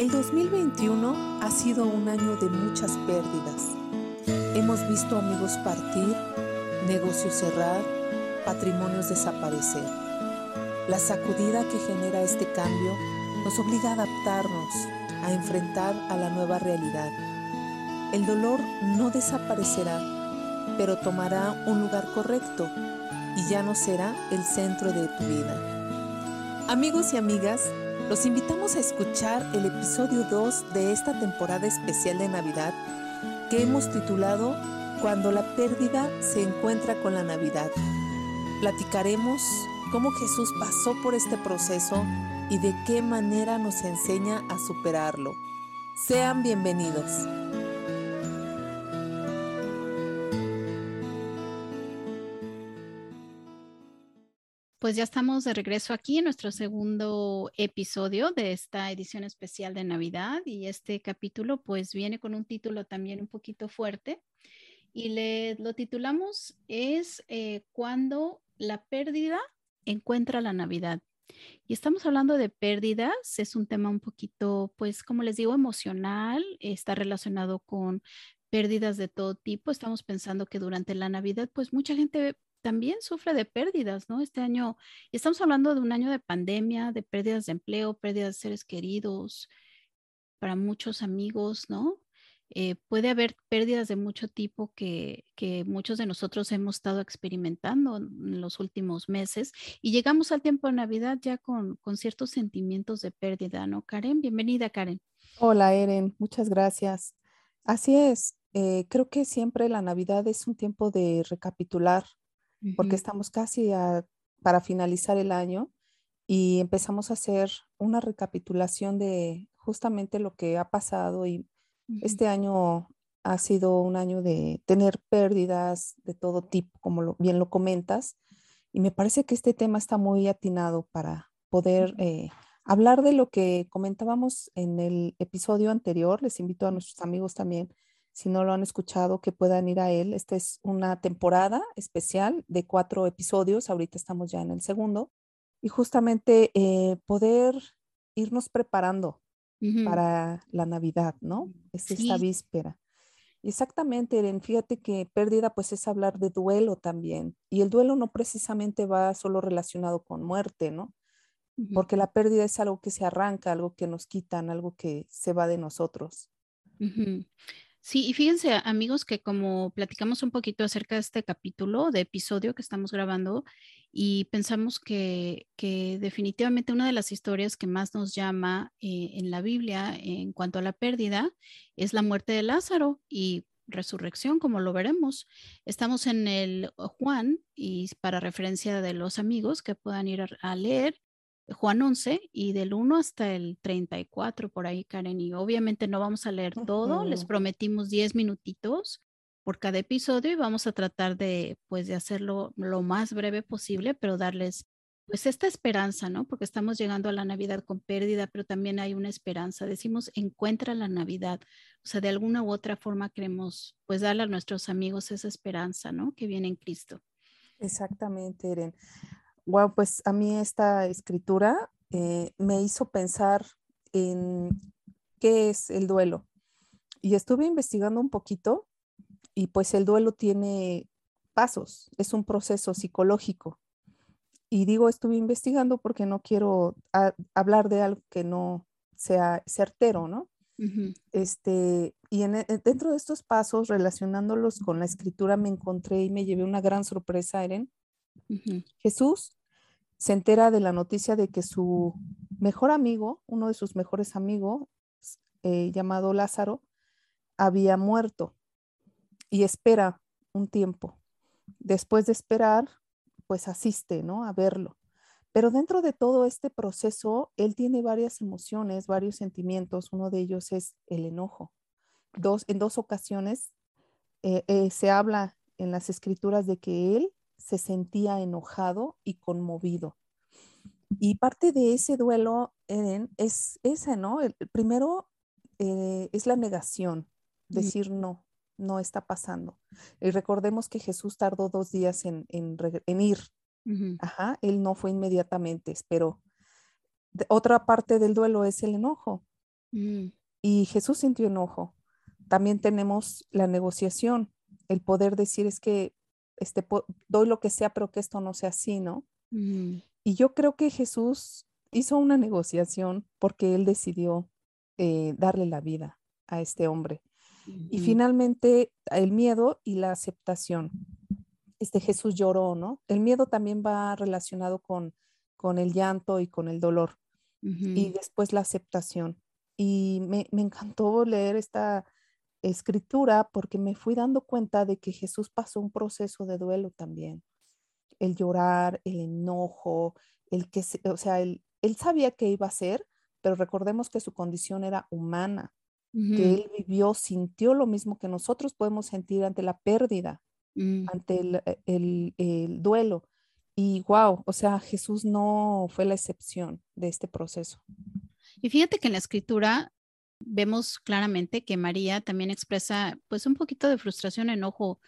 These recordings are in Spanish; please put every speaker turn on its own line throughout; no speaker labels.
El 2021 ha sido un año de muchas pérdidas. Hemos visto amigos partir, negocios cerrar, patrimonios desaparecer. La sacudida que genera este cambio nos obliga a adaptarnos, a enfrentar a la nueva realidad. El dolor no desaparecerá, pero tomará un lugar correcto y ya no será el centro de tu vida. Amigos y amigas, los invitamos a escuchar el episodio 2 de esta temporada especial de Navidad que hemos titulado Cuando la pérdida se encuentra con la Navidad. Platicaremos cómo Jesús pasó por este proceso y de qué manera nos enseña a superarlo. Sean bienvenidos.
Pues ya estamos de regreso aquí en nuestro segundo episodio de esta edición especial de Navidad y este capítulo pues viene con un título también un poquito fuerte y le, lo titulamos es eh, cuando la pérdida encuentra la Navidad. Y estamos hablando de pérdidas, es un tema un poquito, pues, como les digo, emocional, está relacionado con pérdidas de todo tipo. Estamos pensando que durante la Navidad, pues, mucha gente también sufre de pérdidas, ¿no? Este año, estamos hablando de un año de pandemia, de pérdidas de empleo, pérdidas de seres queridos, para muchos amigos, ¿no? Eh, puede haber pérdidas de mucho tipo que, que, muchos de nosotros hemos estado experimentando en los últimos meses y llegamos al tiempo de Navidad ya con, con ciertos sentimientos de pérdida, ¿no? Karen, bienvenida, Karen.
Hola, Eren, muchas gracias. Así es, eh, creo que siempre la Navidad es un tiempo de recapitular porque estamos casi para finalizar el año y empezamos a hacer una recapitulación de justamente lo que ha pasado y este año ha sido un año de tener pérdidas de todo tipo, como bien lo comentas, y me parece que este tema está muy atinado para poder eh, hablar de lo que comentábamos en el episodio anterior. Les invito a nuestros amigos también si no lo han escuchado, que puedan ir a él. Esta es una temporada especial de cuatro episodios, ahorita estamos ya en el segundo, y justamente eh, poder irnos preparando para la Navidad, ¿no? Es esta víspera. Exactamente, Eren. Fíjate que pérdida pues es hablar de duelo también. Y el duelo no precisamente va solo relacionado con muerte, ¿no? Porque la pérdida es algo que se arranca, algo que nos quitan, algo que se va de nosotros.
Sí, y fíjense, amigos, que como platicamos un poquito acerca de este capítulo, de episodio que estamos grabando, y pensamos que, definitivamente una de las historias que más nos llama eh, en la Biblia en cuanto a la pérdida es la muerte de Lázaro y resurrección, como lo veremos. Estamos en el Juan, y para referencia de los amigos que puedan ir a leer, Juan 11 y del 1 hasta el 34 por ahí, Karen. Y obviamente no vamos a leer todo, les prometimos 10 minutitos por cada episodio y vamos a tratar de, pues, de hacerlo lo más breve posible, pero darles, pues, esta esperanza, ¿no? Porque estamos llegando a la Navidad con pérdida, pero también hay una esperanza. Decimos, encuentra la Navidad. O sea, de alguna u otra forma queremos, pues, darle a nuestros amigos esa esperanza, ¿no? Que viene en Cristo.
Exactamente, Eren. Wow, pues a mí esta escritura eh, me hizo pensar en qué es el duelo. Y estuve investigando un poquito y pues el duelo tiene pasos, es un proceso psicológico. Y digo, estuve investigando porque no quiero hablar de algo que no sea certero, ¿no? este, y en, dentro de estos pasos, relacionándolos con la escritura, me encontré y me llevé una gran sorpresa, Eren, Jesús se entera de la noticia de que su mejor amigo, uno de sus mejores amigos, eh, llamado Lázaro, había muerto y espera un tiempo. Después de esperar, pues asiste, ¿no? A verlo. Pero dentro de todo este proceso, él tiene varias emociones, varios sentimientos. Uno de ellos es el enojo. Dos, en dos ocasiones eh, eh, se habla en las escrituras de que él se sentía enojado y conmovido. Y parte de ese duelo, es esa, ¿no? El, primero eh, es la negación, decir no, no está pasando. Y recordemos que Jesús tardó dos días en, ir. Ajá, él no fue inmediatamente, esperó. otra parte del duelo es el enojo.
Mm.
Y Jesús sintió enojo. También tenemos la negociación, el poder decir es que este, doy lo que sea, pero que esto no sea así, ¿no? Y yo creo que Jesús hizo una negociación porque él decidió eh, darle la vida a este hombre. Y finalmente el miedo y la aceptación. Este Jesús lloró, ¿no? El miedo también va relacionado con, con el llanto y con el dolor. Y después la aceptación. Y me, me encantó leer esta escritura porque me fui dando cuenta de que Jesús pasó un proceso de duelo también. El llorar, el enojo, el que, o sea, él, él sabía que iba a ser, pero recordemos que su condición era humana, que él vivió, sintió lo mismo que nosotros podemos sentir ante la pérdida,
mm.
ante eh, el, el, duelo. Y wow, o sea, Jesús no fue la excepción de este proceso.
Y fíjate que en la escritura vemos claramente que María también expresa pues un poquito de frustración, enojo,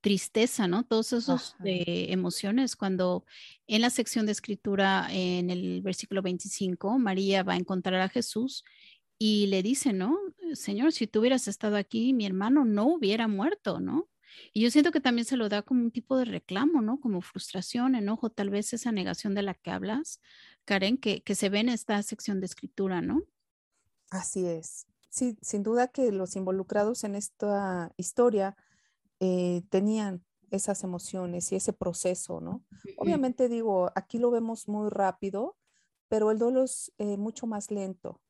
tristeza, ¿no? Todos esos emociones cuando en la sección de escritura en el versículo 25 María va a encontrar a Jesús y le dice, ¿no? Señor, si tú hubieras estado aquí, mi hermano no hubiera muerto, ¿no? Y yo siento que también se lo da como un tipo de reclamo, ¿no? Como frustración, enojo, tal vez esa negación de la que hablas, Karen, que, que se ve en esta sección de escritura, ¿no?
Así es. Sí, sin duda que los involucrados en esta historia eh, tenían esas emociones y ese proceso, ¿no? Obviamente digo, aquí lo vemos muy rápido, pero el dolor es eh, mucho más lento.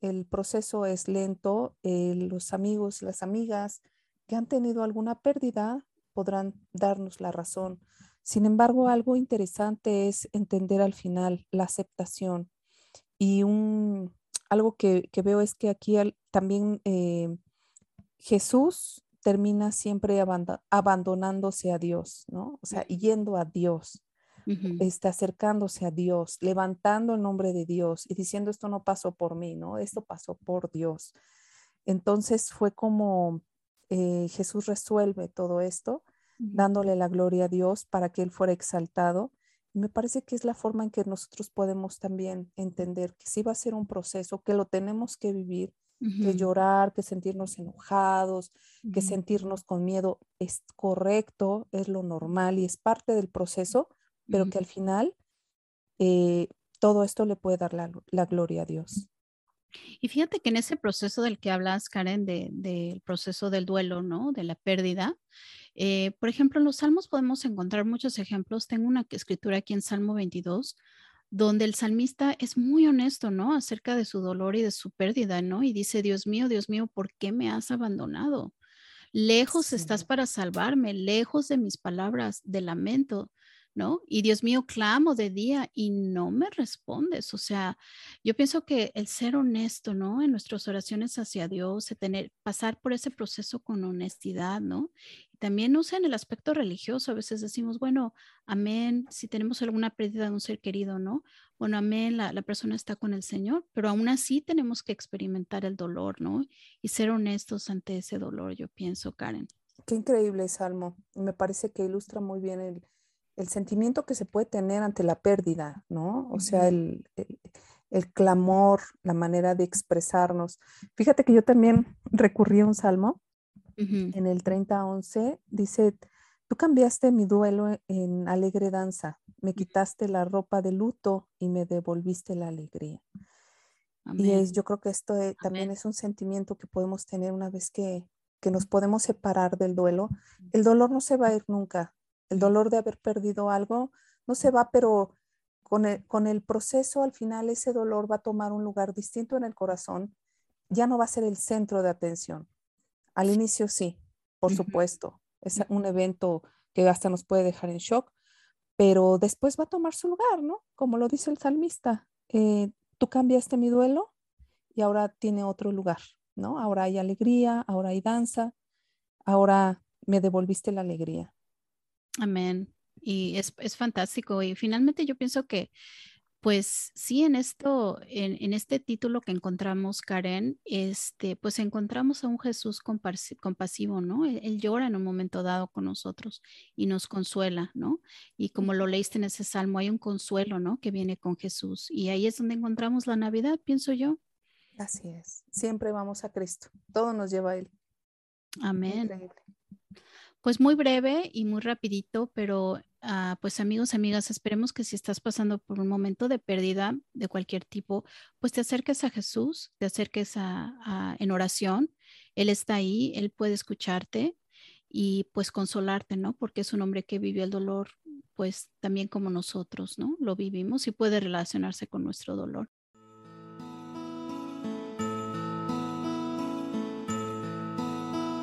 El proceso es lento. Eh, los amigos, las amigas que han tenido alguna pérdida podrán darnos la razón. Sin embargo, algo interesante es entender al final la aceptación y un, algo que, veo es que aquí también Jesús termina siempre abandonándose a Dios, ¿no? O sea, yendo a Dios, está acercándose a Dios, levantando el nombre de Dios y diciendo esto no pasó por mí, ¿no? Esto pasó por Dios. Entonces fue como eh, Jesús resuelve todo esto, dándole la gloria a Dios para que Él fuera exaltado. Me parece que es la forma en que nosotros podemos también entender que sí va a ser un proceso, que lo tenemos que vivir, que llorar, que sentirnos enojados, que sentirnos con miedo es correcto, es lo normal y es parte del proceso, pero que al final eh, todo esto le puede dar la, gloria a Dios.
Y fíjate que en ese proceso del que hablas, Karen, del proceso del duelo, ¿no? De la pérdida, eh, por ejemplo, en los salmos podemos encontrar muchos ejemplos. Tengo una escritura aquí en Salmo 22 donde el salmista es muy honesto, ¿no? Acerca de su dolor y de su pérdida, ¿no? Y dice, Dios mío, Dios mío, ¿por qué me has abandonado? Lejos estás para salvarme, lejos de mis palabras de lamento. ¿No? Y Dios mío, clamo de día y no me respondes. O sea, yo pienso que el ser honesto, ¿no? En nuestras oraciones hacia Dios, tener, pasar por ese proceso con honestidad, ¿no? Y también, no sé, en el aspecto religioso, a veces decimos, bueno, amén, si tenemos alguna pérdida de un ser querido, ¿no? Bueno, amén, la, la persona está con el Señor, pero aún así tenemos que experimentar el dolor, ¿no? Y ser honestos ante ese dolor, yo pienso, Karen.
Qué increíble salmo. Me parece que ilustra muy bien el, el sentimiento que se puede tener ante la pérdida, ¿no? O sea, el, el, clamor, la manera de expresarnos. Fíjate que yo también recurrí a un salmo en el 30-11, dice, tú cambiaste mi duelo en alegre danza, me quitaste la ropa de luto y me devolviste la alegría. Y es, yo creo que esto también es un sentimiento que podemos tener una vez que, que nos podemos separar del duelo. El dolor no se va a ir nunca, el dolor de haber perdido algo no se va, pero con el, con el proceso al final ese dolor va a tomar un lugar distinto en el corazón, ya no va a ser el centro de atención. Al inicio sí, por supuesto, es un evento que hasta nos puede dejar en shock, pero después va a tomar su lugar, ¿no? Como lo dice el salmista, eh, tú cambiaste mi duelo y ahora tiene otro lugar, ¿no? Ahora hay alegría, ahora hay danza, ahora me devolviste la alegría.
Amén. Y es, es, fantástico. Y finalmente yo pienso que, pues sí, en esto, en, en, este título que encontramos, Karen, este, pues encontramos a un Jesús compasivo, ¿no? Él, llora en un momento dado con nosotros y nos consuela, ¿no? Y como lo leíste en ese salmo, hay un consuelo, ¿no? Que viene con Jesús. Y ahí es donde encontramos la Navidad, pienso yo.
Así es, siempre vamos a Cristo, todo nos lleva a Él.
Amén. Pues muy breve y muy rapidito, pero uh, pues amigos, amigas, esperemos que si estás pasando por un momento de pérdida de cualquier tipo, pues te acerques a Jesús, te acerques a, a, en oración. Él está ahí, Él puede escucharte y pues consolarte, ¿no? Porque es un hombre que vivió el dolor, pues también como nosotros, ¿no? Lo vivimos y puede relacionarse con nuestro dolor.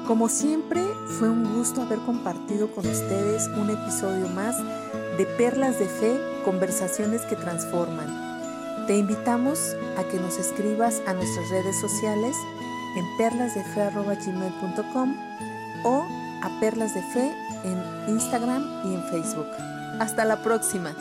Como siempre, fue un gusto haber compartido con ustedes un episodio más de Perlas de Fe, conversaciones que transforman. Te invitamos a que nos escribas a nuestras redes sociales en perlasdefe.gmail.com o a Perlas de Fe en Instagram y en Facebook. Hasta la próxima.